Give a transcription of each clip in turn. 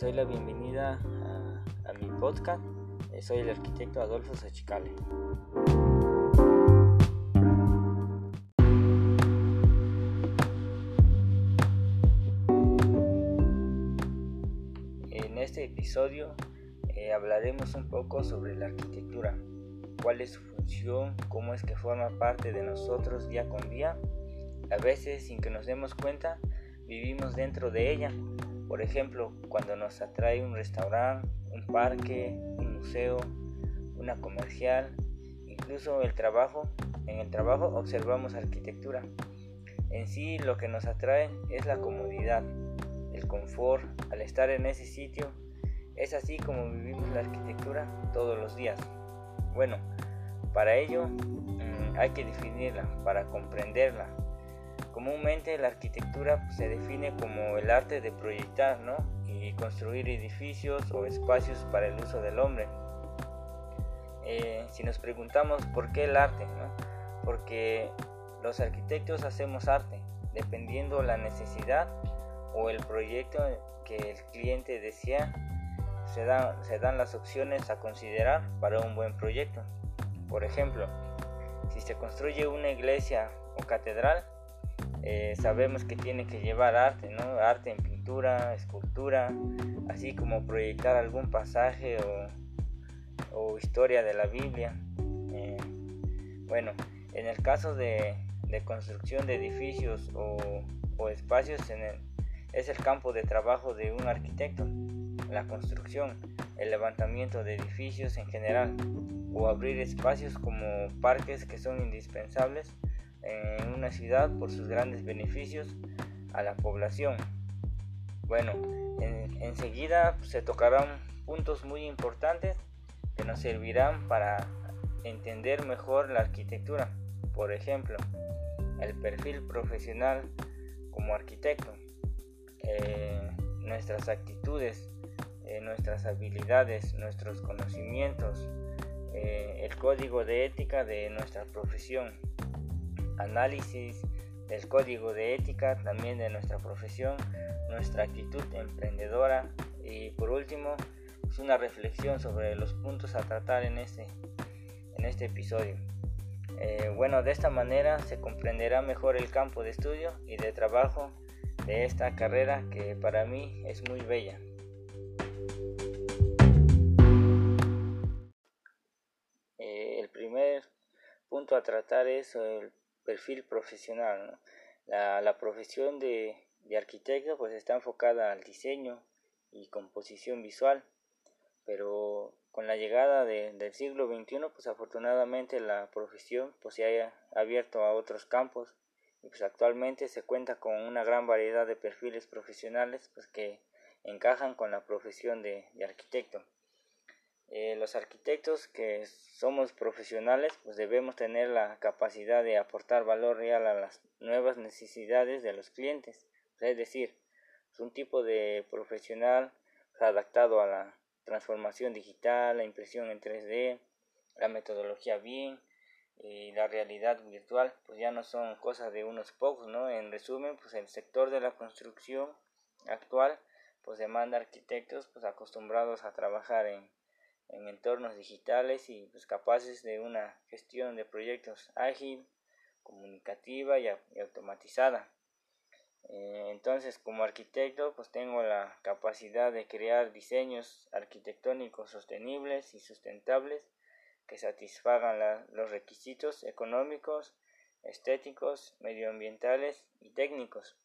les doy la bienvenida a, mi podcast. Eh, soy el arquitecto Adolfo Sachicale. En este episodio eh, hablaremos un poco sobre la arquitectura, cuál es su función, cómo es que forma parte de nosotros día con día. A veces, sin que nos demos cuenta, vivimos dentro de ella por ejemplo, cuando nos atrae un restaurante, un parque, un museo, una comercial, incluso el trabajo, en el trabajo observamos arquitectura. En sí lo que nos atrae es la comodidad, el confort al estar en ese sitio. Es así como vivimos la arquitectura todos los días. Bueno, para ello mm, hay que definirla, para comprenderla, Comúnmente la arquitectura pues, se define como el arte de proyectar y construir edificios o espacios para el uso del hombre. Eh, si nos preguntamos por qué el arte, porque los arquitectos hacemos arte dependiendo la necesidad o el proyecto que el cliente desea, se se dan las opciones a considerar para un buen proyecto. Por ejemplo, si se construye una iglesia o catedral, eh, sabemos que tiene que llevar arte, ¿no? Arte en pintura, escultura, así como proyectar algún pasaje o, historia de la Biblia. Eh, bueno, en el caso de, construcción de edificios o, espacios, es el campo de trabajo de un arquitecto, la construcción, el levantamiento de edificios en general, o abrir espacios como parques que son indispensables en una ciudad por sus grandes beneficios a la población. Bueno, enseguida se tocarán puntos muy importantes que nos servirán para entender mejor la arquitectura. Por ejemplo, el perfil profesional como arquitecto, eh, nuestras actitudes, eh, nuestras habilidades, nuestros conocimientos, eh, el código de ética de nuestra profesión, análisis del código de ética también de nuestra profesión, nuestra actitud emprendedora y por último es pues, una reflexión sobre los puntos a tratar en este, en este episodio. Eh, bueno, de esta manera se comprenderá mejor el campo de estudio y de trabajo de esta carrera que para mí es muy bella. Eh, el primer punto a tratar es el perfil profesional. La, profesión de, arquitecto pues está enfocada al diseño y composición visual, pero con la llegada del siglo XXI pues afortunadamente la profesión pues se haya abierto a otros campos y pues actualmente se cuenta con una gran variedad de perfiles profesionales pues que encajan con la profesión de arquitecto. Eh, los arquitectos que somos profesionales pues debemos tener la capacidad de aportar valor real a las nuevas necesidades de los clientes. Es decir es un tipo de profesional adaptado a la transformación digital la impresión en 3D la metodología BIM y la realidad virtual pues ya no son cosas de unos pocos no en resumen pues el sector de la construcción actual pues demanda arquitectos pues acostumbrados a trabajar en en entornos digitales y pues, capaces de una gestión de proyectos ágil, comunicativa y, automatizada. Eh, entonces, como arquitecto, pues tengo la capacidad de crear diseños arquitectónicos sostenibles y sustentables que satisfagan los requisitos económicos, estéticos, medioambientales y técnicos.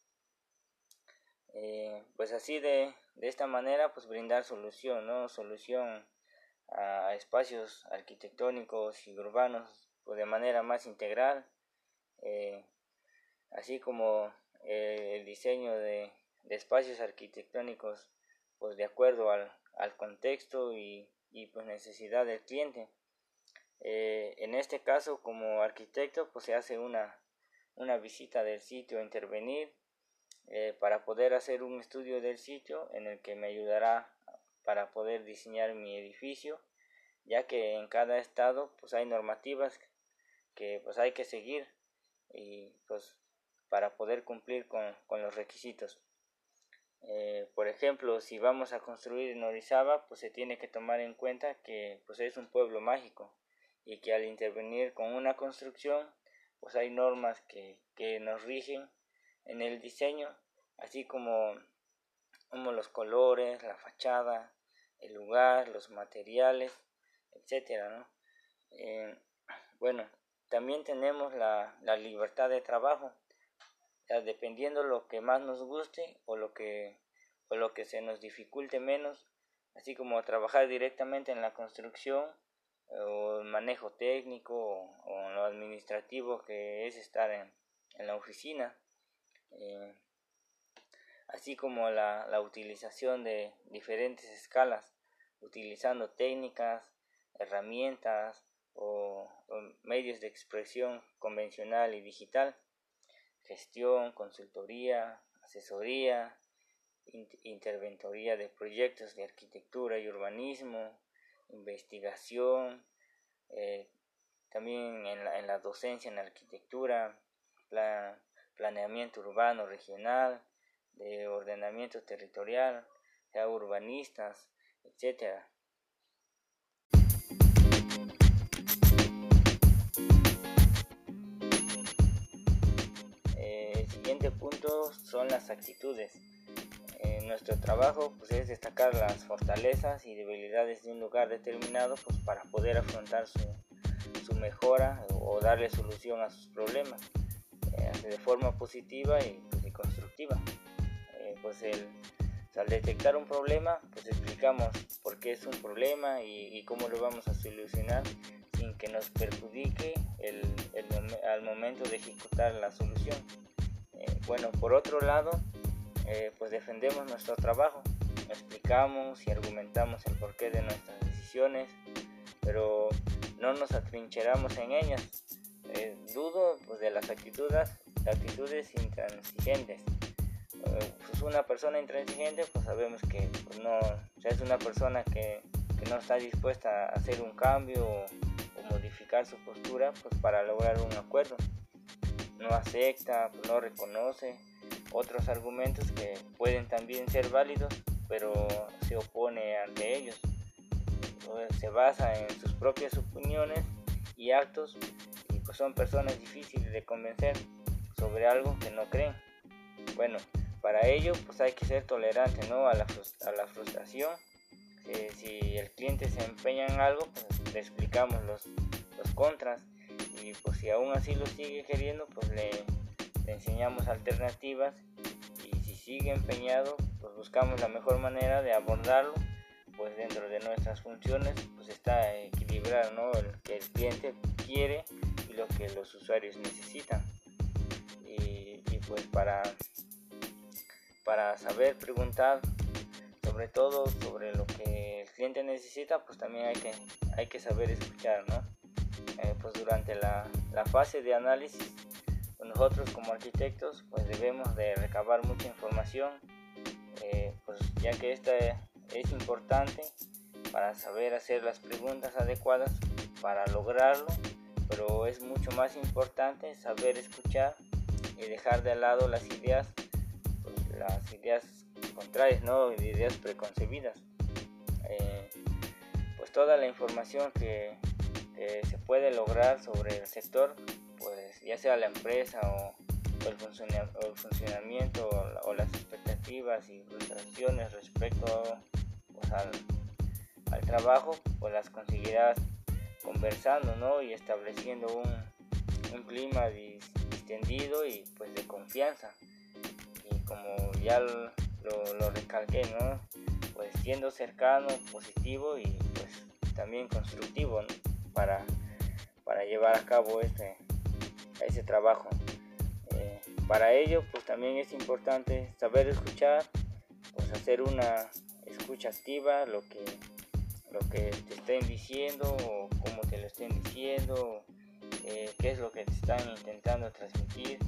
Eh, pues así de, de esta manera, pues brindar solución, ¿no? Solución a espacios arquitectónicos y urbanos pues, de manera más integral, eh, así como eh, el diseño de, espacios arquitectónicos pues de acuerdo al, contexto y, pues necesidad del cliente. Eh, en este caso como arquitecto pues se hace una, una visita del sitio a intervenir para poder hacer un estudio del sitio en el que me ayudará para poder diseñar mi edificio, ya que en cada estado pues hay normativas que pues hay que seguir y pues para poder cumplir con, los requisitos. Eh, por ejemplo, si vamos a construir en Orizaba, pues se tiene que tomar en cuenta que pues es un pueblo mágico y que al intervenir con una construcción, pues hay normas que, que nos rigen en el diseño, así como, como los colores, la fachada, el lugar, los materiales, etcétera, ¿no? Eh, bueno, también tenemos la, la libertad de trabajo, dependiendo lo que más nos guste o lo que, o lo que se nos dificulte menos, así como trabajar directamente en la construcción o el manejo técnico o, lo administrativo que es estar en, en la oficina, eh, así como la, la utilización de diferentes escalas, utilizando técnicas, herramientas o, medios de expresión convencional y digital, gestión, consultoría, asesoría, interventoría de proyectos de arquitectura y urbanismo, investigación, eh, también en la, en la, docencia en arquitectura, planeamiento urbano regional, de ordenamiento territorial, ya urbanistas, etcétera. son las actitudes. En nuestro trabajo pues, es destacar las fortalezas y debilidades de un lugar determinado pues, para poder afrontar su, su mejora o darle solución a sus problemas eh, de forma positiva y, pues, constructiva. Eh, pues el, al detectar un problema, pues explicamos por qué es un problema y, cómo lo vamos a solucionar sin que nos perjudique el, al momento de ejecutar la solución. Bueno, por otro lado, eh, pues defendemos nuestro trabajo, explicamos y argumentamos el porqué de nuestras decisiones, pero no nos atrincheramos en ellas. Eh, dudo pues, de las actitudes, actitudes intransigentes. Pues una persona intransigente, pues sabemos que pues, no, es una persona que, que, no está dispuesta a hacer un cambio o, modificar su postura pues, para lograr un acuerdo no acepta, no reconoce otros argumentos que pueden también ser válidos, pero se opone ante ellos. Se basa en sus propias opiniones y actos y pues son personas difíciles de convencer sobre algo que no creen. Bueno, para ello pues hay que ser tolerante ¿no? a, la, a la frustración. si el cliente se empeña en algo, pues le explicamos los, los contras y pues si aún así lo sigue queriendo pues le, enseñamos alternativas y si sigue empeñado pues buscamos la mejor manera de abordarlo pues dentro de nuestras funciones pues está equilibrar ¿no? el que el cliente quiere y lo que los usuarios necesitan y, pues para para saber preguntar sobre todo sobre lo que el cliente necesita pues también hay que hay que saber escuchar no eh, pues durante la, fase de análisis pues nosotros como arquitectos pues debemos de recabar mucha información eh, pues ya que esta es importante para saber hacer las preguntas adecuadas para lograrlo pero es mucho más importante saber escuchar y dejar de lado las ideas las ideas contrarias no ideas preconcebidas eh, pues toda la información que se puede lograr sobre el sector, pues ya sea la empresa o, el, funcionamiento o, las expectativas y frustraciones respecto pues, al, trabajo, pues las conseguirás conversando ¿no? y estableciendo un, un clima distendido y pues de confianza. Y como ya lo, lo recalqué, ¿no? pues siendo cercano, positivo y pues también constructivo. para, para llevar a cabo este, ese trabajo. Eh, para ello, pues también es importante saber escuchar, pues hacer una escucha activa, lo que, lo que te estén diciendo o cómo te lo estén diciendo, eh, qué es lo que te están intentando transmitir,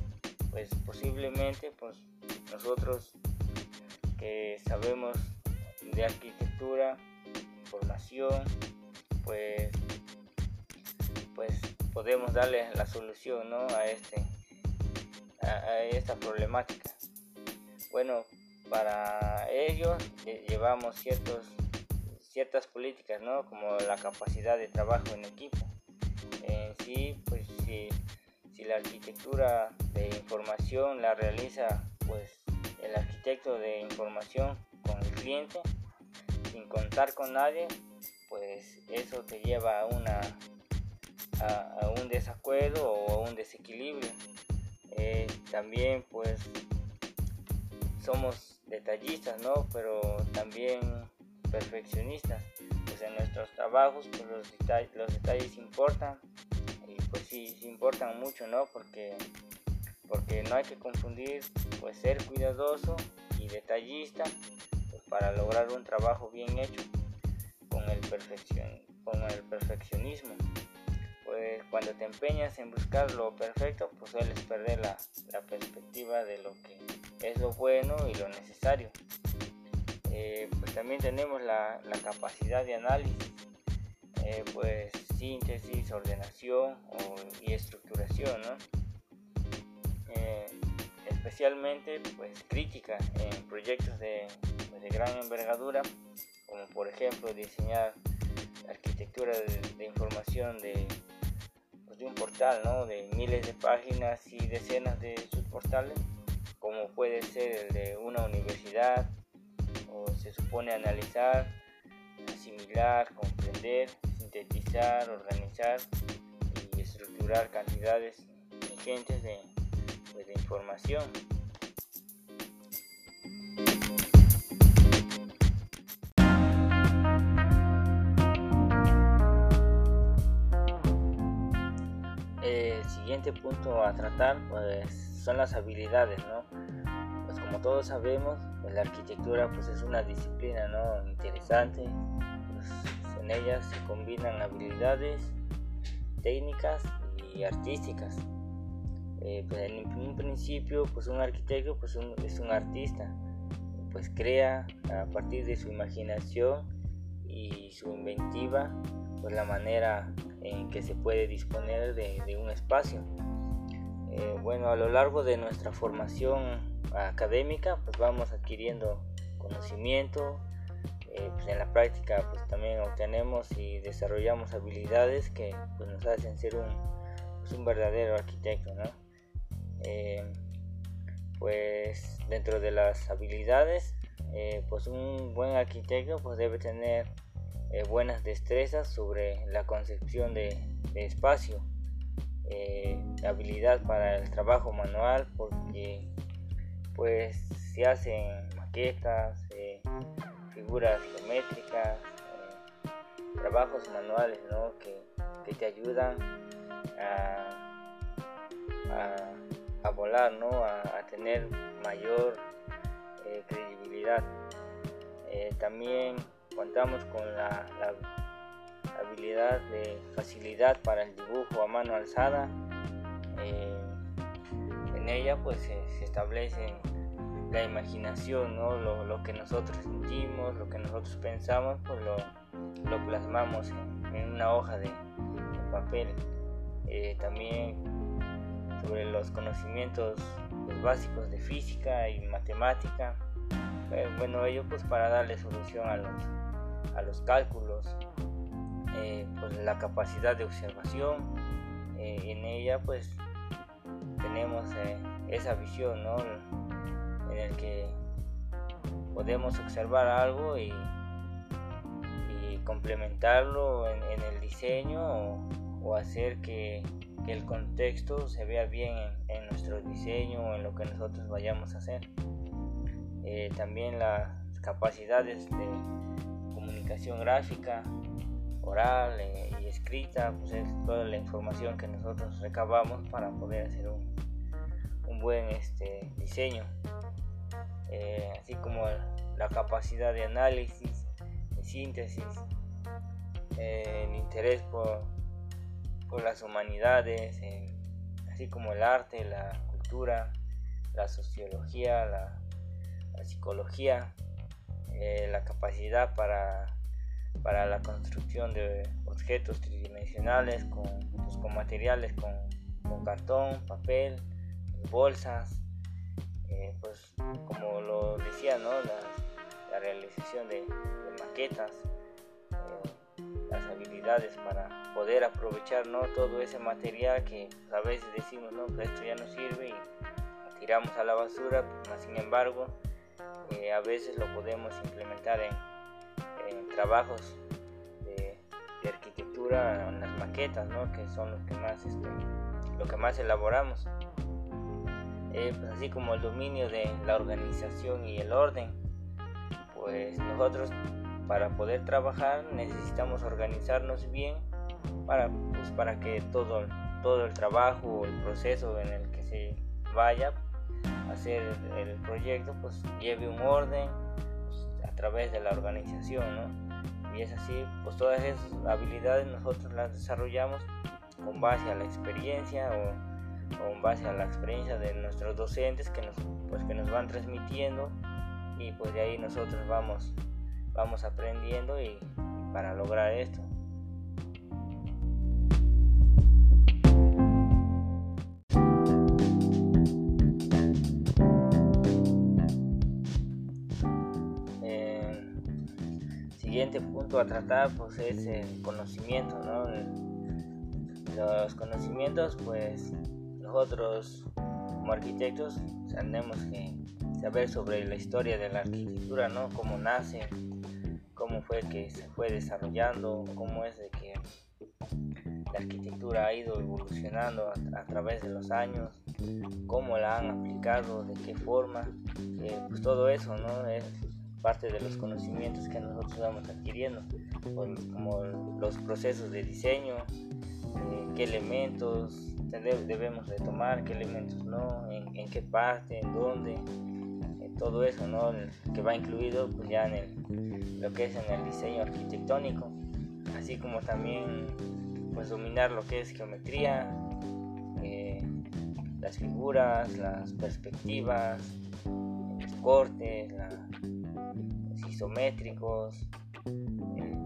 pues posiblemente pues nosotros que sabemos de arquitectura, formación, pues pues podemos darle la solución a, este, a, esta problemática. Bueno, para ello llevamos ciertos, ciertas políticas, ¿no? como la capacidad de trabajo en equipo. En sí, pues si, si la arquitectura de información la realiza pues el arquitecto de información con el cliente, sin contar con nadie, pues eso te lleva a, una, a, un desacuerdo o a un desequilibrio. Eh, también pues somos detallistas, ¿no? Pero también perfeccionistas. Pues en nuestros trabajos pues los, detalles, los detalles importan y pues sí, importan mucho, ¿no? Porque, porque no hay que confundir pues ser cuidadoso y detallista pues, para lograr un trabajo bien hecho con el, perfeccion, con el perfeccionismo. Pues cuando te empeñas en buscar lo perfecto, pues sueles perder la, la perspectiva de lo que es lo bueno y lo necesario. Eh, pues también tenemos la, la capacidad de análisis, eh, pues síntesis, ordenación y estructuración. Eh, especialmente pues crítica en proyectos de, pues, de gran envergadura como por ejemplo diseñar arquitectura de, información de, pues, de, un portal ¿no? de miles de páginas y decenas de subportales, como puede ser el de una universidad, o se supone analizar, asimilar, comprender, sintetizar, organizar y estructurar cantidades ingentes de, pues, de información. siguiente punto a tratar pues son las habilidades, ¿no? Pues como todos sabemos, pues, la arquitectura pues es una disciplina, ¿no? Interesante, pues, en ella se combinan habilidades técnicas y artísticas. Eh, pues en un principio pues un arquitecto pues es un artista, pues crea a partir de su imaginación y su inventiva pues la manera en que se puede disponer de, un espacio. Eh, bueno, a lo largo de nuestra formación académica, pues vamos adquiriendo conocimiento, eh, pues en la práctica pues también obtenemos y desarrollamos habilidades que pues, nos hacen ser un, pues, verdadero arquitecto, ¿no? Eh, pues dentro de las habilidades, pues un buen arquitecto pues debe tener eh, buenas destrezas sobre la concepción de, espacio, eh, habilidad para el trabajo manual, porque pues se hacen maquetas, eh, figuras geométricas, trabajos manuales que, te ayudan a, a, volar, ¿no? a, tener mayor credibilidad. también contamos con la, habilidad de facilidad para el dibujo a mano alzada. Eh, en ella pues se, establece la imaginación, ¿no? lo, que nosotros sentimos, lo que nosotros pensamos, pues lo, lo plasmamos en, una hoja de, papel. Eh, también sobre los conocimientos básicos de física y matemática. Eh, bueno, ello pues para darle solución a los, a los cálculos, eh, pues la capacidad de observación, en ella pues tenemos esa visión ¿no? En el que podemos observar algo y, complementarlo en, el diseño o, hacer que, el contexto se vea bien en, nuestro diseño o en lo que nosotros vayamos a hacer. también las capacidades de gráfica, oral eh, y escrita, pues es toda la información que nosotros recabamos para poder hacer un, un buen este, diseño. Eh, así como la capacidad de análisis, de síntesis, eh, el interés por, por las humanidades, así como el arte, la cultura, la sociología, la, psicología, la capacidad para para la construcción de objetos tridimensionales con, pues, con materiales con, con, cartón, papel, bolsas, eh, pues como lo decía, ¿no? la, realización de, maquetas, eh, las habilidades para poder aprovechar ¿no? todo ese material que pues, a veces decimos, no, que esto ya no sirve y tiramos a la basura, sin embargo, eh, a veces lo podemos implementar en, trabajos de, arquitectura, en las maquetas, ¿no? que son los que más, este, lo que más elaboramos. Eh, pues así como el dominio de la organización y el orden, pues nosotros para poder trabajar necesitamos organizarnos bien para, pues para que todo, todo el trabajo, el proceso en el que se vaya a hacer el proyecto, pues lleve un orden pues, a través de la organización, ¿no? Y es así, pues todas esas habilidades nosotros las desarrollamos con base a la experiencia o con base a la experiencia de nuestros docentes que nos, pues, que nos van transmitiendo y pues de ahí nosotros vamos, vamos aprendiendo y, para lograr esto. Eh, siguiente punto a tratar pues es el conocimiento, ¿no? Los conocimientos pues nosotros como arquitectos tenemos que saber sobre la historia de la arquitectura, ¿no? Cómo nace, cómo fue que se fue desarrollando, cómo es de que la arquitectura ha ido evolucionando a, través de los años, cómo la han aplicado, de qué forma, eh, pues todo eso, ¿no? Es parte de los conocimientos que nosotros vamos adquiriendo, como los procesos de diseño, eh, qué elementos, debemos de tomar, qué elementos no, en, qué parte, en dónde, todo eso, ¿no? que va incluido pues, ya en el, lo que es en el diseño arquitectónico, así como también pues dominar lo que es geometría, eh, las figuras, las perspectivas, los cortes, los isométricos, eh,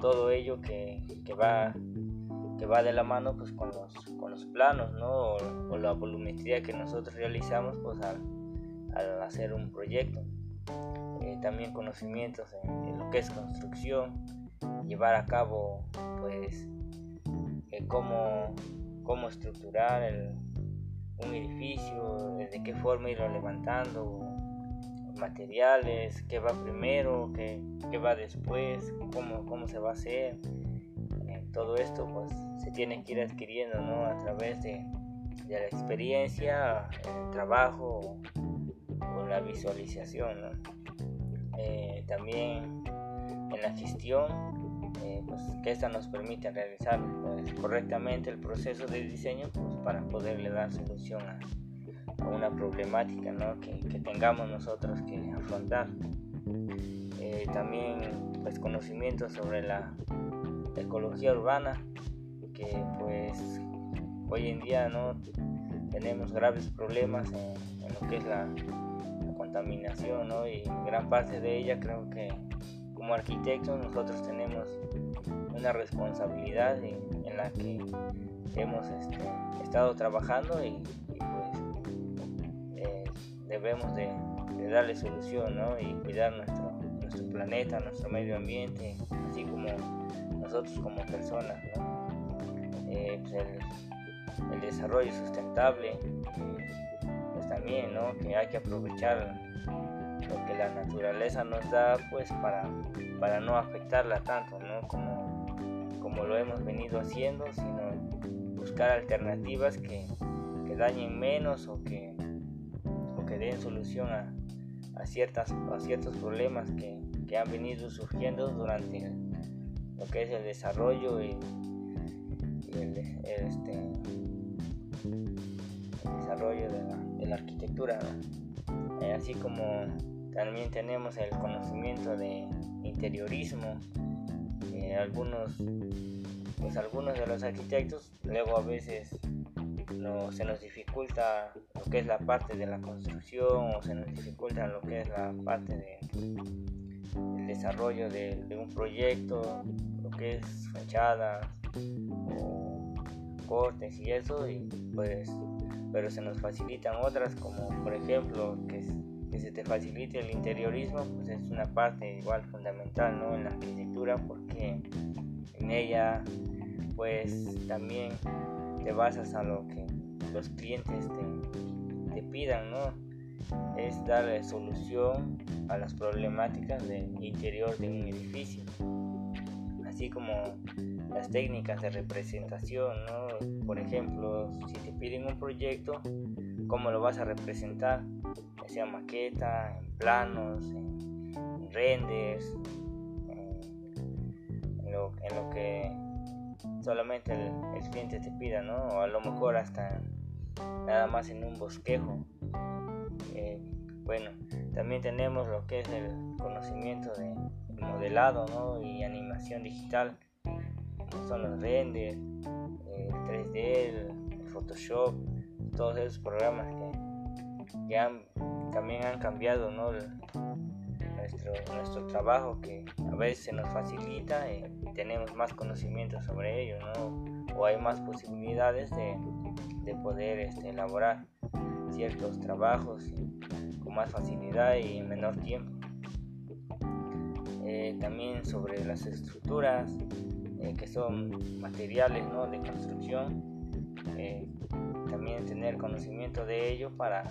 todo ello que, que va que va de la mano pues con los, con los planos, ¿no? O, la volumetría que nosotros realizamos pues al, hacer un proyecto. Eh, también conocimientos en, lo que es construcción, llevar a cabo pues eh, cómo, cómo, estructurar un edificio, de qué forma irlo levantando, materiales, qué va primero, qué, qué va después, cómo, cómo se va a hacer todo esto pues se tiene que ir adquiriendo ¿no? a través de, la experiencia, el trabajo o la visualización. Eh, también en la gestión, eh, pues, que esta nos permite realizar pues, correctamente el proceso de diseño pues, para poderle dar solución a, una problemática que, tengamos nosotros que afrontar. Eh, también pues, conocimiento sobre la ecología urbana, que pues hoy en día no tenemos graves problemas en, lo que es la, contaminación, ¿no? y gran parte de ella creo que como arquitectos nosotros tenemos una responsabilidad en, la que hemos este, estado trabajando y, pues eh, debemos de, darle solución ¿no? y cuidar nuestro, nuestro planeta, nuestro medio ambiente, así como nosotros como personas, eh, pues el, desarrollo sustentable, pues también, ¿no? Que hay que aprovechar lo que la naturaleza nos da, pues para, para no afectarla tanto, ¿no? Como, como lo hemos venido haciendo, sino buscar alternativas que, que dañen menos o que, o que den solución a, a, ciertas, a ciertos problemas que, que han venido surgiendo durante lo que es el desarrollo y, el, este, desarrollo de la, arquitectura, eh, así como también tenemos el conocimiento de interiorismo, eh, algunos pues algunos de los arquitectos luego a veces se nos dificulta lo que es la parte de la construcción o se nos dificulta lo que es la parte de, del desarrollo de, un proyecto que es fachadas o cortes y eso pues pero se nos facilitan otras como por ejemplo que, que se te facilite el interiorismo, pues es una parte igual fundamental ¿no? en la arquitectura porque en ella pues también te basas a lo que los clientes te, te pidan, ¿no? Es darle solución a las problemáticas del interior de un edificio, así como las técnicas de representación, ¿no? Por ejemplo, si te piden un proyecto, ¿cómo lo vas a representar? Ya sea maqueta, en planos, en, renders, en, lo, que solamente el, cliente te pida, ¿no? O a lo mejor hasta nada más en un bosquejo. Eh, bueno, también tenemos lo que es el conocimiento de modelado ¿no? y animación digital son los renders, el 3D, el, Photoshop, todos esos programas que, también han cambiado nuestro, nuestro trabajo que a veces se nos facilita y tenemos más conocimiento sobre ello o hay más posibilidades de, poder este, elaborar ciertos trabajos con más facilidad y en menor tiempo. Eh, también sobre las estructuras, eh, que son materiales ¿no? de construcción, eh, también tener conocimiento de ello para,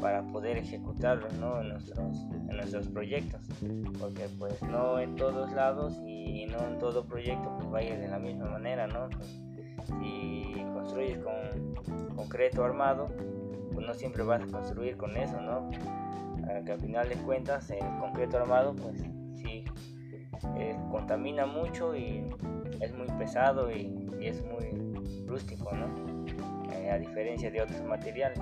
para poder ejecutarlos ¿no? en, nuestros, en nuestros proyectos, porque pues no en todos lados y no en todo proyecto pues vaya de la misma manera, ¿no? si construyes con concreto armado, pues no siempre vas a construir con eso, ¿no? Que al final de cuentas el concreto armado pues sí eh, contamina mucho y es muy pesado y, es muy rústico, ¿no? Eh, a diferencia de otros materiales.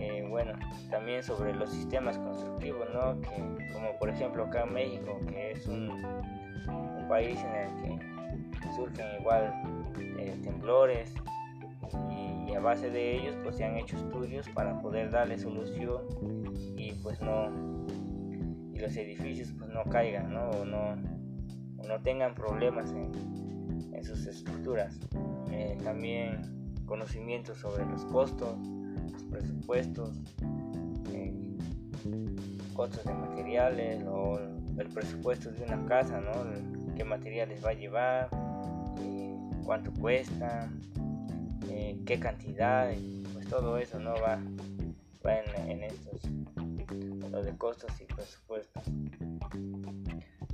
Eh, bueno, también sobre los sistemas constructivos, ¿no? Que, como por ejemplo acá en México, que es un, un país en el que surgen igual temblores y, y, a base de ellos pues se han hecho estudios para poder darle solución y pues no los edificios pues no caigan ¿no? O, no, no tengan problemas en, sus estructuras. Eh, también conocimiento sobre los costos, los presupuestos, eh, costos de materiales o el presupuesto de una casa, ¿no? qué materiales va a llevar, eh, cuánto cuesta, qué cantidad, pues todo eso no va, va en, estos de costos y presupuestos.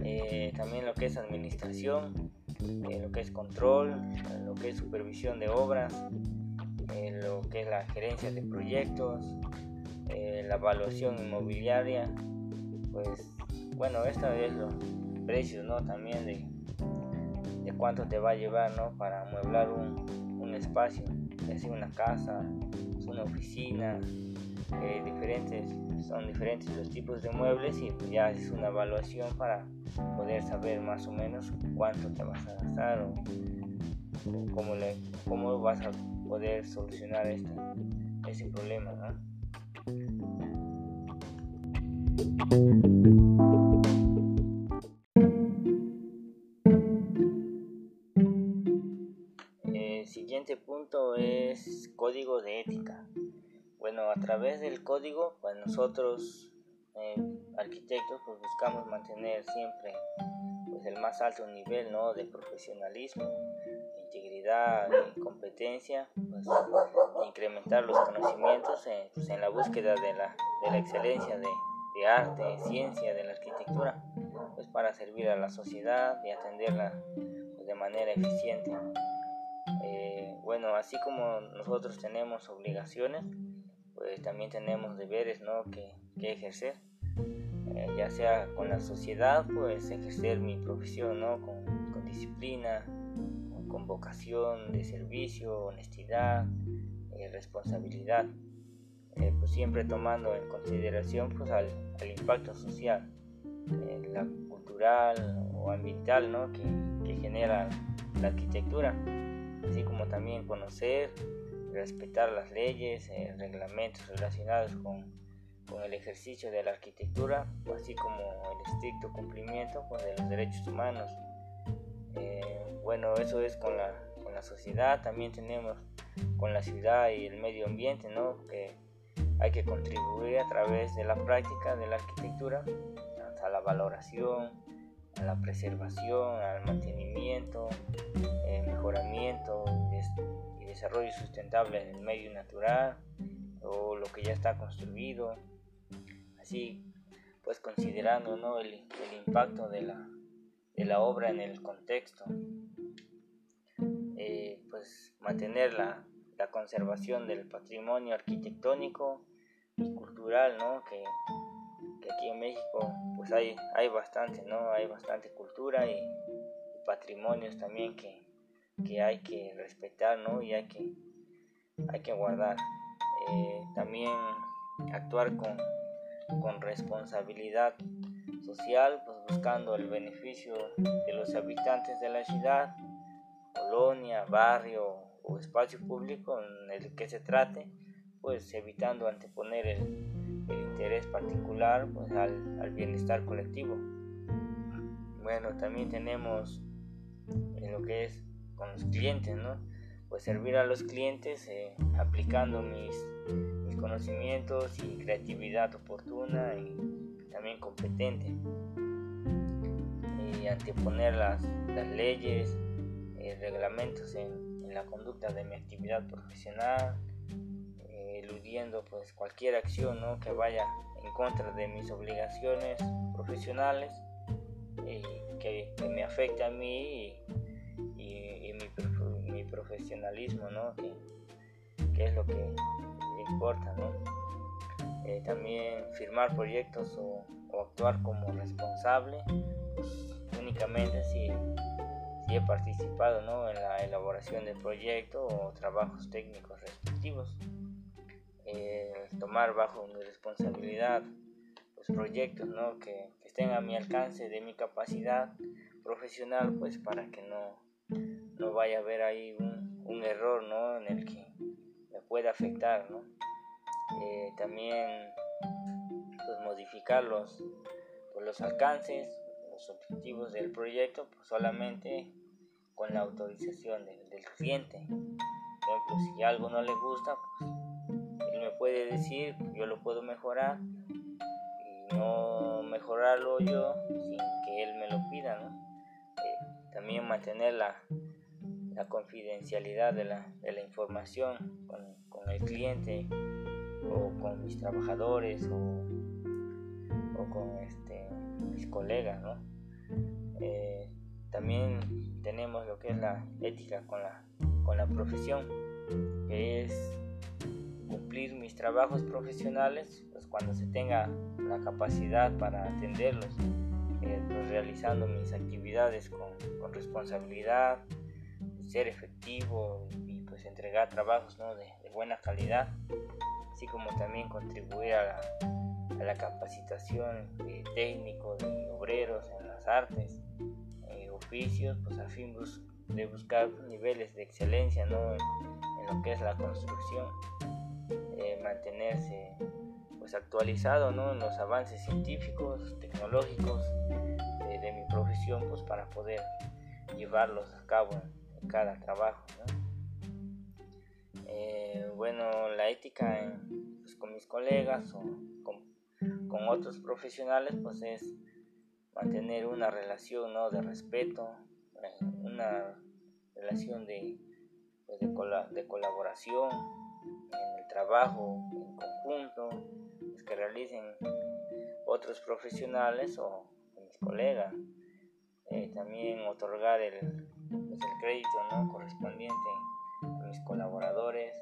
Eh, también lo que es administración, eh, lo que es control, lo que es supervisión de obras, eh, lo que es la gerencia de proyectos, la evaluación inmobiliaria, pues bueno, esto es los precios, ¿no? También de, de cuánto te va a llevar, ¿no? Para amueblar un, un espacio, es decir, una casa, una oficina, diferentes son diferentes los tipos de muebles y pues ya es una evaluación para poder saber más o menos cuánto te vas a gastar o, cómo, le, cómo vas a poder solucionar este, ese problema. El siguiente punto es código de ética. Bueno, a través del código, pues nosotros eh, arquitectos pues buscamos mantener siempre pues el más alto nivel de profesionalismo, integridad competencia, pues incrementar los conocimientos en, pues, la búsqueda de la, excelencia de, de, arte, ciencia, de la arquitectura, pues para servir a la sociedad y atenderla pues, de manera eficiente. Bueno, así como nosotros tenemos obligaciones, pues también tenemos deberes ¿no? que, que ejercer, eh, ya sea con la sociedad, pues ejercer mi profesión ¿no? con, disciplina, con vocación de servicio, honestidad, eh, responsabilidad, eh, pues siempre tomando en consideración pues, al, al impacto social, cultural o ambiental ¿no? que, que genera la arquitectura, así como también conocer respetar las leyes, eh, reglamentos relacionados con, con, el ejercicio de la arquitectura, así como el estricto cumplimiento pues, de los derechos humanos. Eh, bueno, eso es con la, con la sociedad. También tenemos con la ciudad y el medio ambiente, ¿no? Que hay que contribuir a través de la práctica de la arquitectura a la valoración, a la preservación, al mantenimiento, eh, mejoramiento y desarrollo sustentable del medio natural o lo que ya está construido. Así, pues considerando ¿no? el, impacto de la, de la, obra en el contexto, eh, pues mantener la, la conservación del patrimonio arquitectónico y cultural, ¿no? Que, aquí en México pues hay, hay bastante, ¿no? Hay bastante cultura y, patrimonios también que, que, hay que respetar, ¿no? Y hay que, hay que guardar. Eh, también actuar con, con responsabilidad social, pues buscando el beneficio de los habitantes de la ciudad, colonia, barrio o espacio público en el que se trate, pues evitando anteponer el, interés particular pues, al, bienestar colectivo. Bueno, también tenemos en lo que es con los clientes, ¿no? Pues servir a los clientes eh, aplicando mis, conocimientos y creatividad oportuna y también competente. Y anteponer las, las leyes, eh, reglamentos en, la conducta de mi actividad profesional, eludiendo pues cualquier acción ¿no? que vaya en contra de mis obligaciones profesionales y que, me afecte a mí y, mi, profesionalismo, ¿no? que, es lo que importa. ¿no? Eh, también firmar proyectos o, actuar como responsable pues, únicamente si he participado ¿no? en la elaboración del proyecto o trabajos técnicos respectivos. Eh, tomar bajo mi responsabilidad los proyectos ¿no? que, estén a mi alcance de mi capacidad profesional pues para que no, no vaya a haber ahí un, un error ¿no? en el que me pueda afectar ¿no? Eh, también pues, modificar los, pues, los alcances los objetivos del proyecto pues solamente con la autorización del, cliente. Por ejemplo, si algo no le gusta, pues puede decir, yo lo puedo mejorar y no mejorarlo yo sin que él me lo pida. Eh, también mantener la, la confidencialidad de la, de la información con, con, el cliente o con mis trabajadores o, o con este, mis colegas. Eh, también tenemos lo que es la ética con la, con la profesión, que es cumplir mis trabajos profesionales pues cuando se tenga la capacidad para atenderlos, eh, pues realizando mis actividades con, responsabilidad, ser efectivo y pues entregar trabajos ¿no? de, de, buena calidad, así como también contribuir a la, capacitación de técnicos, de obreros en las artes, oficios, pues a fin de buscar niveles de excelencia ¿no? en, lo que es la construcción, eh, mantenerse pues actualizado ¿no? en los avances científicos, tecnológicos de, mi profesión pues para poder llevarlos a cabo en, cada trabajo. Eh, bueno, la ética pues, con mis colegas o con, otros profesionales pues es mantener una relación ¿no? de respeto, una relación de, pues de, de, colaboración en el trabajo en conjunto pues que realicen otros profesionales o mis colegas. Eh, también otorgar el, pues el crédito ¿no? correspondiente a mis colaboradores,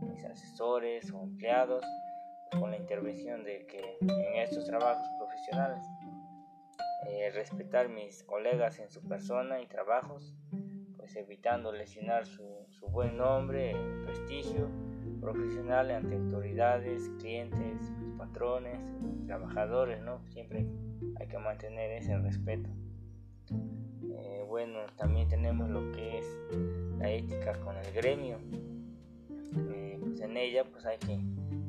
mis asesores o empleados, con la intervención de que en estos trabajos profesionales eh, respetar mis colegas en su persona y trabajos, pues evitando lesionar su, buen nombre, prestigio profesional ante autoridades, clientes, patrones, trabajadores, ¿no? Siempre hay que mantener ese respeto. Eh, bueno, también tenemos lo que es la ética con el gremio. Eh, pues en ella pues hay que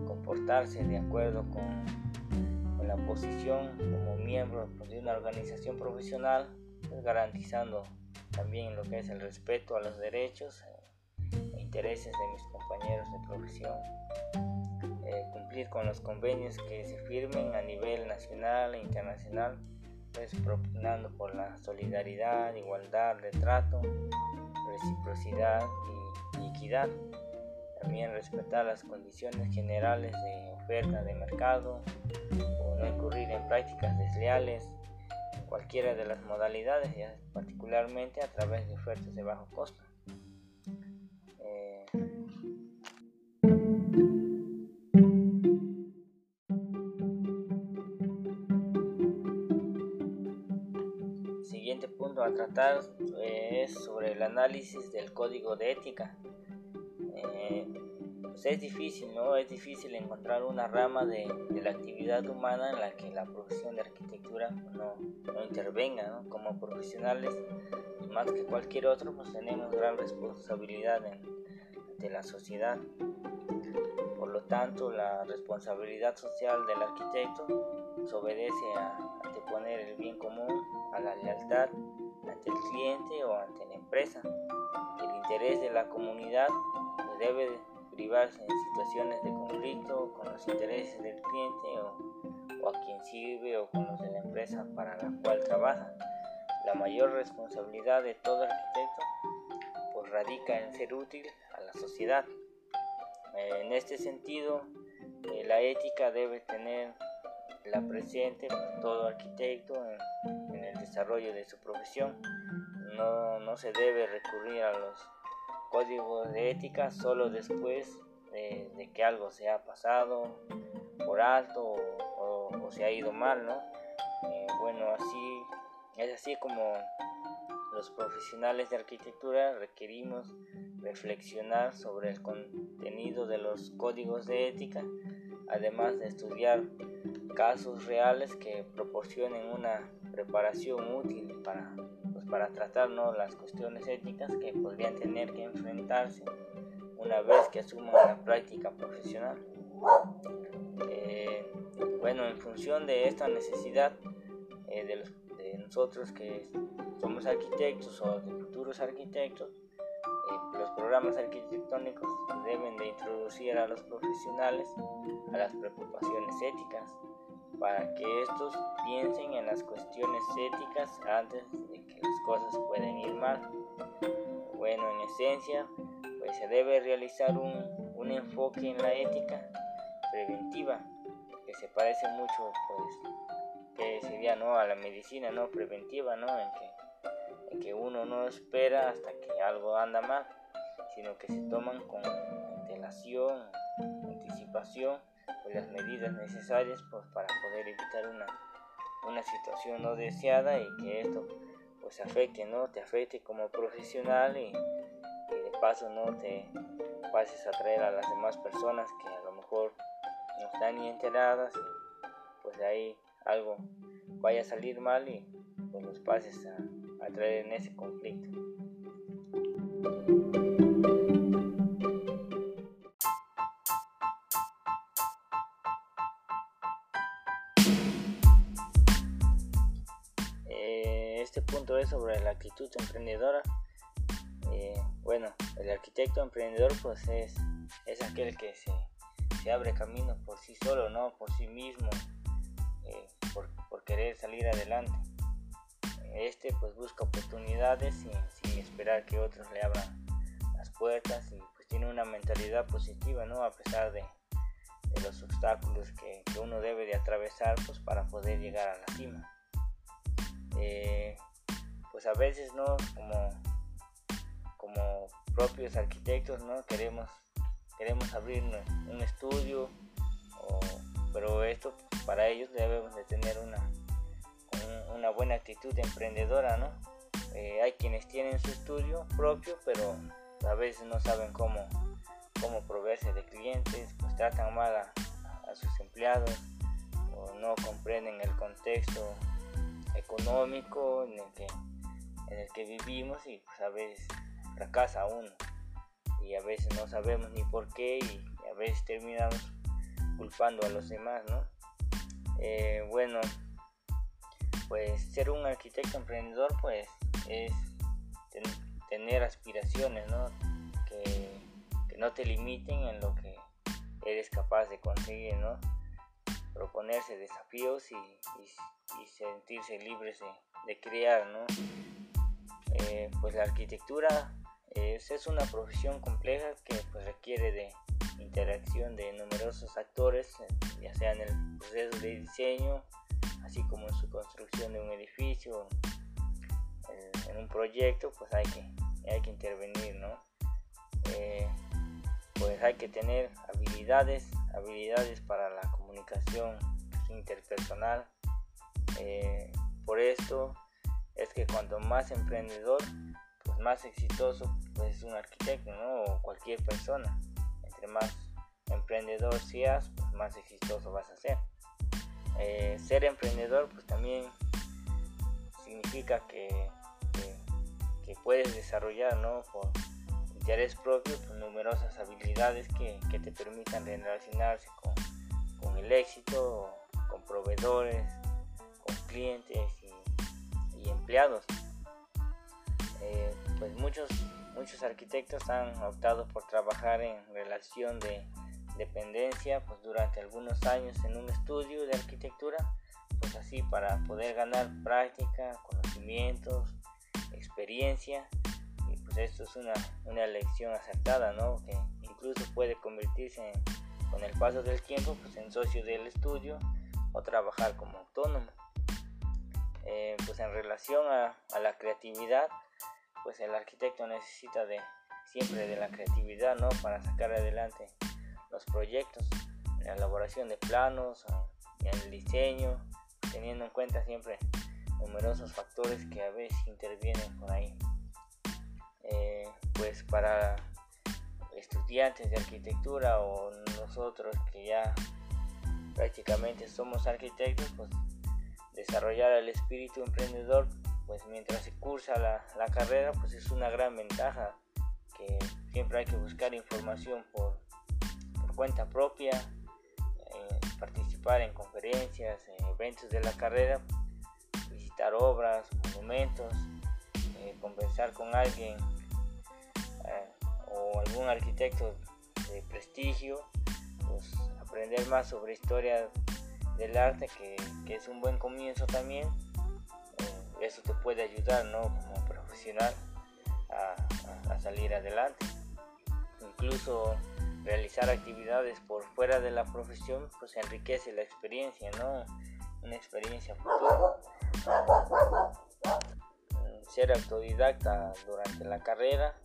comportarse de acuerdo con la posición como miembro de una organización profesional, pues, garantizando también lo que es el respeto a los derechos intereses de mis compañeros de profesión, eh, cumplir con los convenios que se firmen a nivel nacional e internacional, pues proponiendo por la solidaridad, igualdad de trato, reciprocidad y equidad. También respetar las condiciones generales de oferta de mercado o no incurrir en prácticas desleales cualquiera de las modalidades, particularmente a través de ofertas de bajo costo. A tratar eh, es sobre el análisis del código de ética. Eh, pues es difícil, ¿no? Es difícil encontrar una rama de, la actividad humana en la que la profesión de arquitectura no, intervenga, ¿no? Como profesionales, más que cualquier otro, pues tenemos gran responsabilidad ante la sociedad. Por lo tanto, la responsabilidad social del arquitecto obedece a anteponer el bien común a la lealtad ante el cliente o ante la empresa. El interés de la comunidad pues, debe privarse en situaciones de conflicto con los intereses del cliente o, a quien sirve o con los de la empresa para la cual trabaja. La mayor responsabilidad de todo arquitecto pues radica en ser útil a la sociedad. En este sentido, eh, la ética debe tener la presente todo arquitecto desarrollo de su profesión. No, no se debe recurrir a los códigos de ética solo después de, que algo se ha pasado por alto o, se ha ido mal, ¿no? Eh, bueno, así es así como los profesionales de arquitectura requerimos reflexionar sobre el contenido de los códigos de ética, además de estudiar casos reales que proporcionen una preparación útil para para tratar las cuestiones éticas que podrían tener que enfrentarse una vez que asuman la práctica profesional. Eh, bueno, en función de esta necesidad eh, de, nosotros que somos arquitectos o de futuros arquitectos, eh, los programas arquitectónicos deben de introducir a los profesionales a las preocupaciones éticas para que estos piensen en las cuestiones éticas antes de que las cosas puedan ir mal. Bueno, en esencia, pues se debe realizar un, un enfoque en la ética preventiva, que se parece mucho, pues, que sería, ¿no? A la medicina, ¿no? Preventiva, ¿no? En que, uno no espera hasta que algo anda mal, sino que se toman con antelación, anticipación, las medidas necesarias pues, para poder evitar una, una situación no deseada y que esto pues afecte, ¿no? Te afecte como profesional y, de paso no te pases a traer a las demás personas que a lo mejor no están ni enteradas y pues de ahí algo vaya a salir mal y pues los pases a, a traer en ese conflicto. Punto es sobre la actitud emprendedora. Eh, bueno, el arquitecto emprendedor pues es, es aquel que se, se, abre camino por sí solo, ¿no? Por sí mismo, eh, por, por, querer salir adelante. Este pues busca oportunidades sin, sin, esperar que otros le abran las puertas y pues tiene una mentalidad positiva, ¿no? A pesar de, de los obstáculos que, que, uno debe de atravesar pues para poder llegar a la cima. Eh, pues a veces no como como propios arquitectos no queremos queremos abrir un estudio pero esto para ellos debemos de tener una una buena actitud emprendedora no eh, hay quienes tienen su estudio propio pero a veces no saben cómo cómo proveerse de clientes pues tratan mal a, a sus empleados o no comprenden el contexto económico en el que en el que vivimos y pues a veces fracasa uno y a veces no sabemos ni por qué y a veces terminamos culpando a los demás, ¿no? Eh, bueno, pues ser un arquitecto emprendedor pues es tener aspiraciones, ¿no? Que, no te limiten en lo que eres capaz de conseguir, ¿no? Proponerse desafíos y, sentirse libres de, crear, ¿no? Eh, pues la arquitectura es, una profesión compleja que pues, requiere de interacción de numerosos actores, ya sea en el proceso de diseño, así como en su construcción de un edificio, en, un proyecto, pues hay que, hay que intervenir, ¿no? Eh, pues hay que tener habilidades, habilidades para la comunicación interpersonal. Eh, por esto es que cuanto más emprendedor, pues más exitoso pues es un arquitecto, ¿no? O cualquier persona. Entre más emprendedor seas, pues más exitoso vas a ser. Eh, ser emprendedor pues también significa que, que, puedes desarrollar, ¿no? Por interés propio, pues, numerosas habilidades que, que, te permitan relacionarse con, con, el éxito, con proveedores, con clientes y, y Eh, pues muchos, muchos arquitectos han optado por trabajar en relación de dependencia pues durante algunos años en un estudio de arquitectura pues así para poder ganar práctica conocimientos experiencia. Y pues esto es una, una elección acertada ¿no? que incluso puede convertirse con el paso del tiempo pues en socio del estudio o trabajar como autónomo eh, pues en relación a, la creatividad pues el arquitecto necesita de siempre de la creatividad ¿no? para sacar adelante los proyectos, la elaboración de planos, en el diseño, teniendo en cuenta siempre numerosos factores que a veces intervienen por ahí. Eh, pues para estudiantes de arquitectura o nosotros que ya prácticamente somos arquitectos, pues desarrollar el espíritu emprendedor pues mientras se cursa la, la, carrera, pues es una gran ventaja que siempre hay que buscar información por, por cuenta propia, eh, participar en conferencias, en eventos de la carrera, visitar obras, monumentos, eh, conversar con alguien eh, o algún arquitecto de prestigio, pues aprender más sobre historia del arte que, que es un buen comienzo también eso te puede ayudar ¿no? como profesional a, salir adelante. Incluso realizar actividades por fuera de la profesión pues enriquece la experiencia, ¿no? Una experiencia futura. Ser autodidacta durante la carrera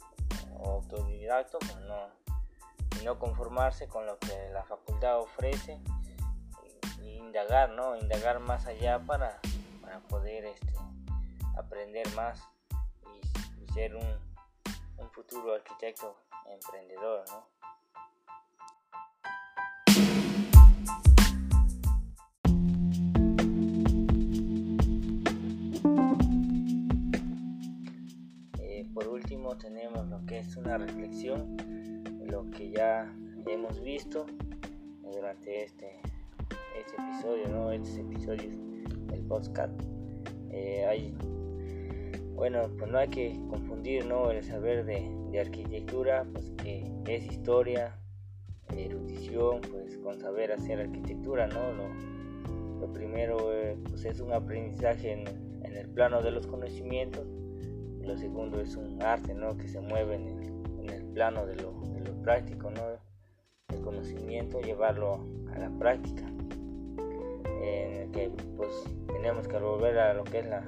o autodidacto, pues no, no conformarse con lo que la facultad ofrece indagar, ¿no? Indagar más allá para, para poder este, aprender más y, ser un, un, futuro arquitecto emprendedor, ¿no? Eh, por último tenemos lo que es una reflexión lo que ya hemos visto durante este, este episodio, ¿no? Estos episodios del podcast. Eh, hay bueno, pues no hay que confundir ¿no? el saber de, arquitectura, pues que es historia, erudición, pues con saber hacer arquitectura, ¿no? Lo, primero eh, pues es un aprendizaje en, el plano de los conocimientos, lo segundo es un arte, ¿no? Que se mueve en el, plano de lo, práctico, ¿no? El conocimiento, llevarlo a la práctica, en el que pues tenemos que volver a lo que es la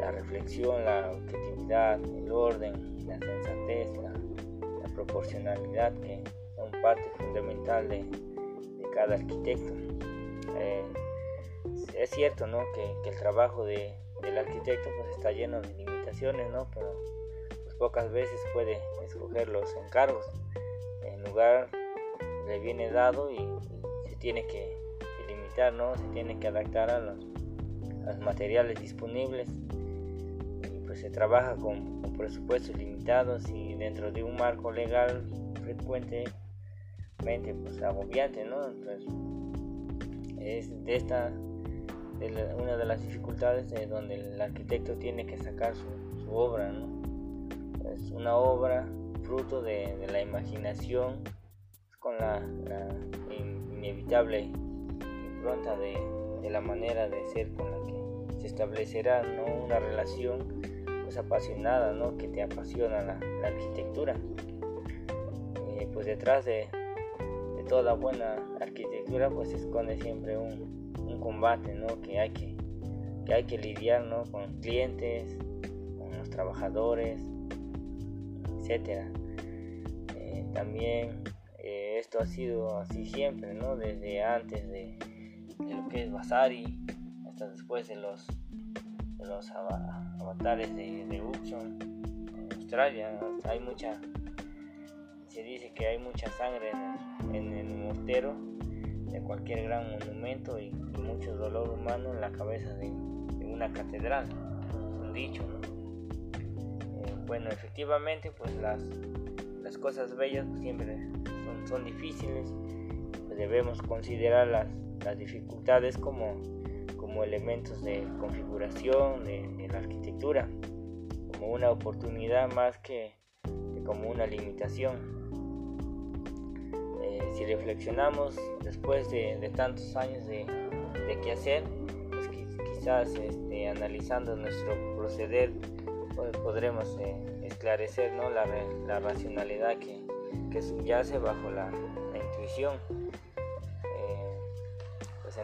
la reflexión, la objetividad, el orden, la sensatez, la, proporcionalidad que son parte fundamental de, cada arquitecto. Eh, es cierto ¿no? que, el trabajo de, del arquitecto pues, está lleno de limitaciones, ¿no? pero pues, pocas veces puede escoger los encargos. En lugar le viene dado y, se tiene que, ¿no? se tiene que adaptar a los, materiales disponibles pues se trabaja con, presupuestos limitados y dentro de un marco legal frecuentemente pues agobiante. Entonces es de esta una de las dificultades de donde el arquitecto tiene que sacar su, obra. Es una obra fruto de, la imaginación con la, inevitable impronta de, la manera de ser con la que se establecerá ¿no? una relación pues, apasionada ¿no? que te apasiona la, arquitectura eh, pues detrás de, toda buena arquitectura pues se esconde siempre un, un combate ¿no? que hay que que hay que lidiar ¿no? con clientes con los trabajadores etcétera eh, también eh, esto ha sido así siempre no desde antes de, lo que es Basari hasta después de los los avatares de, de en Australia hay mucha se dice que hay mucha sangre en el, mortero de cualquier gran monumento y, mucho dolor humano en la cabeza de, una catedral, es un dicho, eh, bueno, efectivamente, pues las, las cosas bellas siempre son, son difíciles, pues debemos considerar las, dificultades como, como elementos de configuración de, la arquitectura, como una oportunidad más que, como una limitación. Eh, si reflexionamos después de, tantos años de, de qué hacer, quizás este, analizando nuestro proceder pues, podremos eh, esclarecer ¿no? la, la, racionalidad que, que, subyace bajo la, intuición.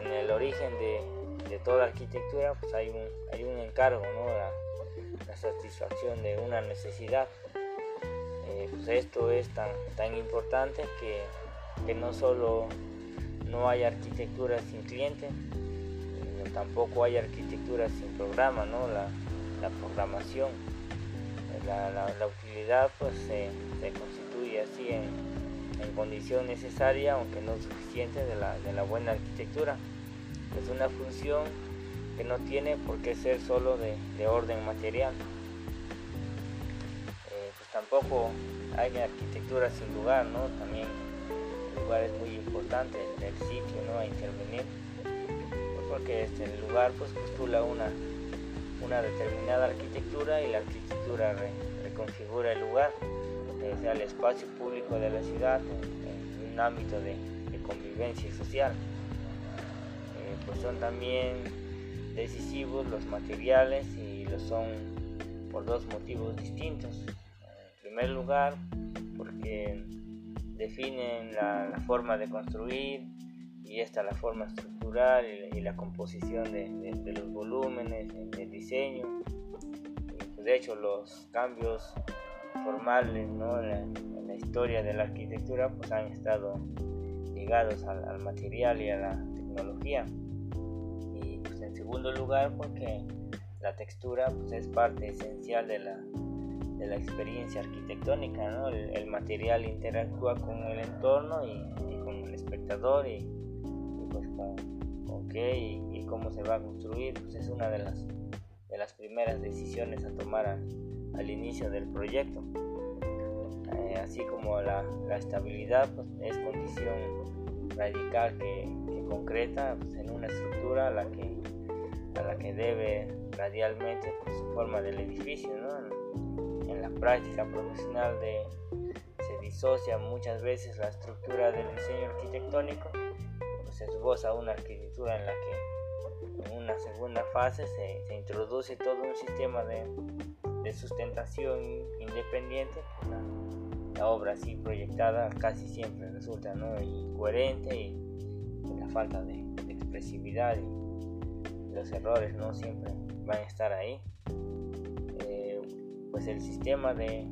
En el origen de, de, toda arquitectura pues hay un, hay un encargo, ¿no? la, la satisfacción de una necesidad. Eh, pues esto es tan, tan importante que, que no solo no hay arquitectura sin cliente, tampoco hay arquitectura sin programa, ¿no? la, programación. La, utilidad pues se, constituye así en, condición necesaria, aunque no suficiente, de la, buena arquitectura. Es una función que no tiene por qué ser solo de, orden material. Eh, pues tampoco hay arquitectura sin lugar, ¿no? También el lugar es muy importante, el, sitio, ¿no? A intervenir porque este, el lugar pues postula una, una determinada arquitectura y la arquitectura reconfigura el lugar, sea el espacio público de la ciudad en, un ámbito de, convivencia social. Eh, pues son también decisivos los materiales y lo son por dos motivos distintos. En primer lugar, porque definen la forma de construir, y esta la forma estructural y, la composición de, los volúmenes, el diseño. Pues, de hecho, los cambios formales en, la, historia de la arquitectura pues, han estado ligados al, material y a la tecnología. Y pues, en segundo lugar, porque la textura pues, es parte esencial de la, de la experiencia arquitectónica. El, material interactúa con el entorno y, y con el espectador y pues con, qué y, cómo se va a construir, pues es una de las, de las primeras decisiones a tomar al inicio del proyecto. Eh, así como la, la estabilidad pues, es condición radical que, que concreta pues, en una estructura a la que, a la que debe radialmente pues, su forma del edificio. En, en la práctica profesional de, se disocia muchas veces la estructura del diseño arquitectónico se esboza una arquitectura en la que en una segunda fase se, introduce todo un sistema de, sustentación independiente. La, obra así proyectada casi siempre resulta ¿no? incoherente y, la falta de, expresividad y los errores no siempre van a estar ahí. Eh, pues el sistema de,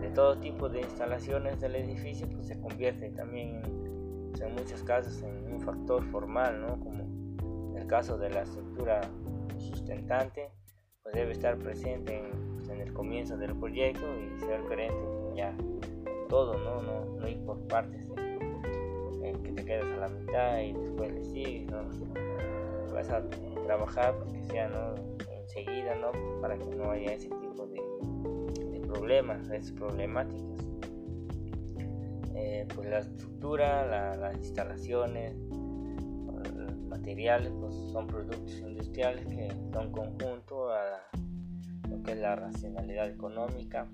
de todo tipo de instalaciones del edificio pues se convierte también en muchos casos en un factor formal, ¿no? como el caso de la estructura sustentante, pues debe estar presente en, pues, el comienzo del proyecto y ser coherente ya todo, no, no, no ir por partes, eh, que te quedes a la mitad y después le sigues, ¿no? vas a trabajar porque que sea ¿no? enseguida, ¿no? para que no haya ese tipo de, de problemas, esas problemáticas. Eh, pues la estructura, las instalaciones, materiales, pues son productos industriales que son conjunto a lo que es la racionalidad económica,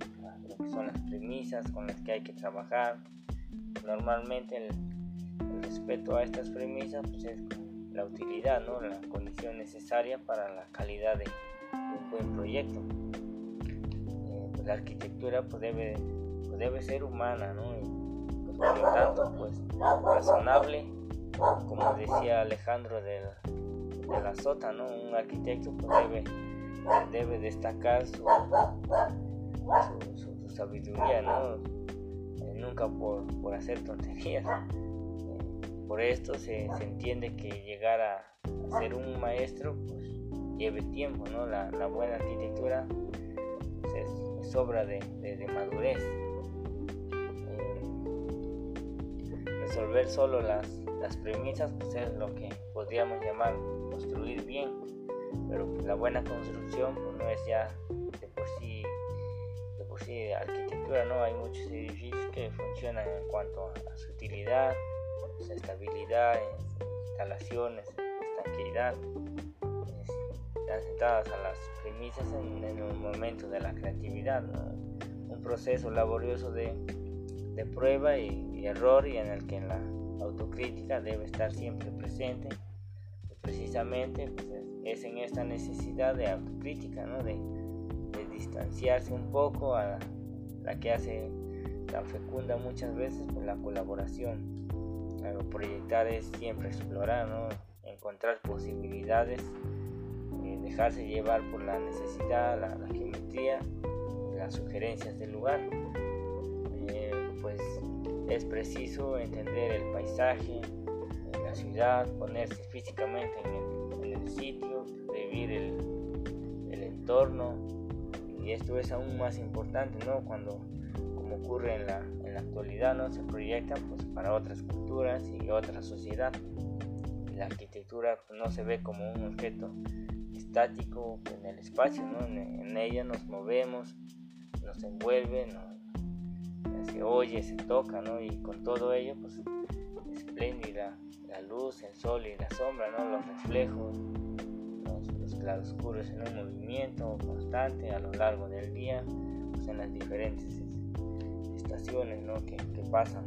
lo que son las premisas con las que hay que trabajar. Normalmente el, respeto a estas premisas pues es la utilidad, ¿no? la condición necesaria para la calidad de, un buen proyecto. Eh, pues la arquitectura pues debe, debe ser humana, ¿no? Y, por lo tanto, pues razonable, como decía Alejandro de de la Sota, ¿no? Un arquitecto pues, debe, debe destacar su, su, sabiduría, ¿no? Eh, nunca por, por, hacer tonterías. Eh, por esto se, se, entiende que llegar a, ser un maestro pues, lleve tiempo, ¿no? La, la buena arquitectura pues, es, obra de, de, madurez. Eh, resolver solo las, las premisas pues es lo que podríamos llamar construir bien, pero pues, la buena construcción pues, no es ya de por sí de por sí arquitectura, no hay muchos edificios que funcionan en cuanto a su utilidad, su estabilidad, instalaciones, tranquilidad, están sentadas a las premisas en, en un momento de la creatividad, un proceso laborioso de, de prueba y, y error y en el que la autocrítica debe estar siempre presente precisamente pues, es en esta necesidad de autocrítica, ¿no? de, distanciarse un poco a la que hace tan fecunda muchas veces por pues, la colaboración. proyectar es siempre explorar, ¿no? encontrar posibilidades, eh, dejarse llevar por la necesidad, la, geometría, las sugerencias del lugar. Es preciso entender el paisaje, la ciudad, ponerse físicamente en el, sitio, vivir el, el, entorno. Y esto es aún más importante, ¿no? Cuando, como ocurre en la, en la actualidad, ¿no? Se proyecta pues, para otras culturas y otra sociedad. La arquitectura pues, no se ve como un objeto estático en el espacio, ¿no? En, ella nos movemos, nos envuelve, se oye, se toca, ¿no? Y con todo ello, pues espléndida la luz, el sol y la sombra, ¿no? los reflejos, los, claroscuros en un movimiento constante a lo largo del día, pues en las diferentes estaciones ¿no? que, pasan.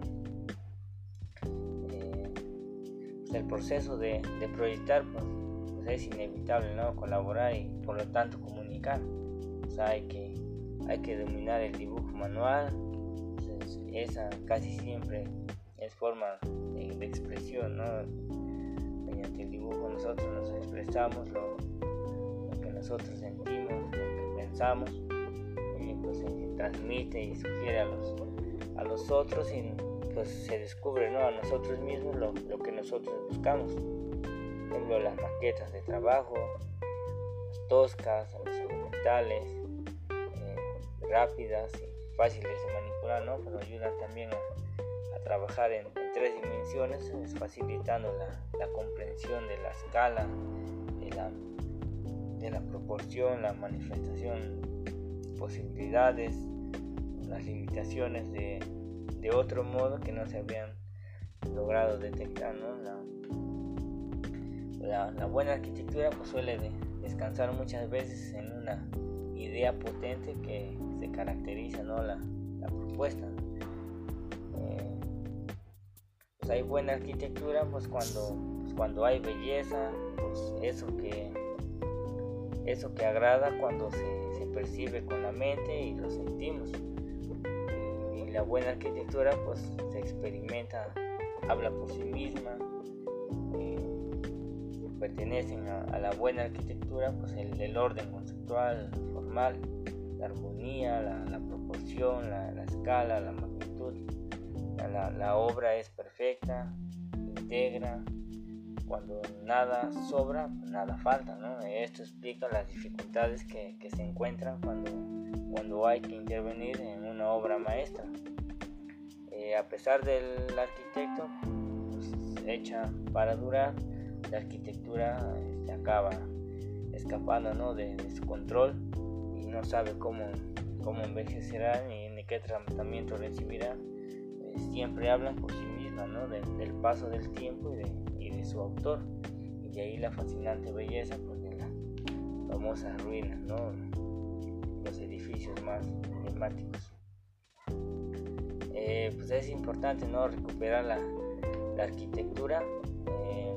Eh, pues el proceso de, proyectar pues, pues, es inevitable, ¿no? colaborar y por lo tanto comunicar. hay que, hay que dominar el dibujo manual, esa casi siempre es forma de, expresión, ¿no? Mediante el dibujo nosotros nos expresamos lo, que nosotros sentimos, lo que pensamos, y pues transmite y sugiere a los, a los otros y pues se descubre ¿no? a nosotros mismos lo, lo que nosotros buscamos. Por ejemplo, las maquetas de trabajo, las toscas, las elementales, eh, rápidas y fáciles de manipular, ¿no? pero ayudan también a trabajar en, tres dimensiones, facilitando la, comprensión de la escala, de la, de la proporción, la manifestación, posibilidades, las limitaciones de, de otro modo que no se habían logrado detectar. La, la, buena arquitectura pues, suele descansar muchas veces en una idea potente que se caracteriza ¿no? la, la propuesta. Pues, hay buena arquitectura pues cuando pues, cuando hay belleza pues eso que eso que agrada cuando se, percibe con la mente y lo sentimos y, la buena arquitectura pues se experimenta habla por sí misma eh, pertenecen a, la buena arquitectura pues el, orden conceptual formal la armonía la, proporción la, la escala la magnitud. La, obra es perfecta, integra, cuando nada sobra, nada falta, Esto explica las dificultades que, se encuentran cuando, cuando hay que intervenir en una obra maestra. Eh, a pesar del arquitecto, pues, hecha para durar, la arquitectura este, acaba escapando de, su control no sabe cómo, cómo envejecerá ni, ni qué tratamiento recibirá siempre hablan por sí mismas, ¿no? del paso del tiempo y de, su autor. Y de ahí la fascinante belleza pues, de las famosas ruinas, ¿no? los edificios más emblemáticos. Eh, pues es importante no recuperar la, arquitectura eh,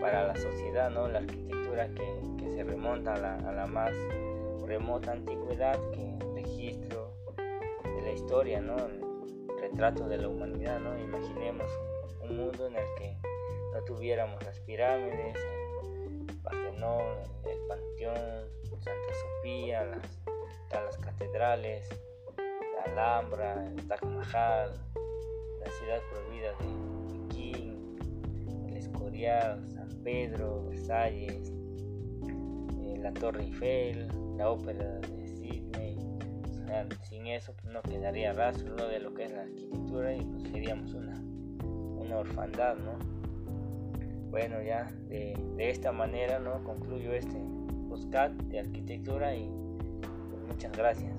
para la sociedad, ¿no? la arquitectura que, se remonta a la, más remota antigüedad, que registro de la historia, ¿no? el retrato de la humanidad. ¿no? Imaginemos un mundo en el que no tuviéramos las pirámides, el Partenón, el Panteón, Santa Sofía, las, las catedrales, la Alhambra, el Taj Mahal, la ciudad prohibida de Pekín, el Escorial, San Pedro, Versalles, eh, la Torre Eiffel, la Ópera de Sydney. sin eso pues, no quedaría rastro de lo que es la arquitectura y pues seríamos una, una orfandad, ¿no? Bueno, ya de, esta manera no concluyo este podcast de arquitectura y pues, muchas gracias.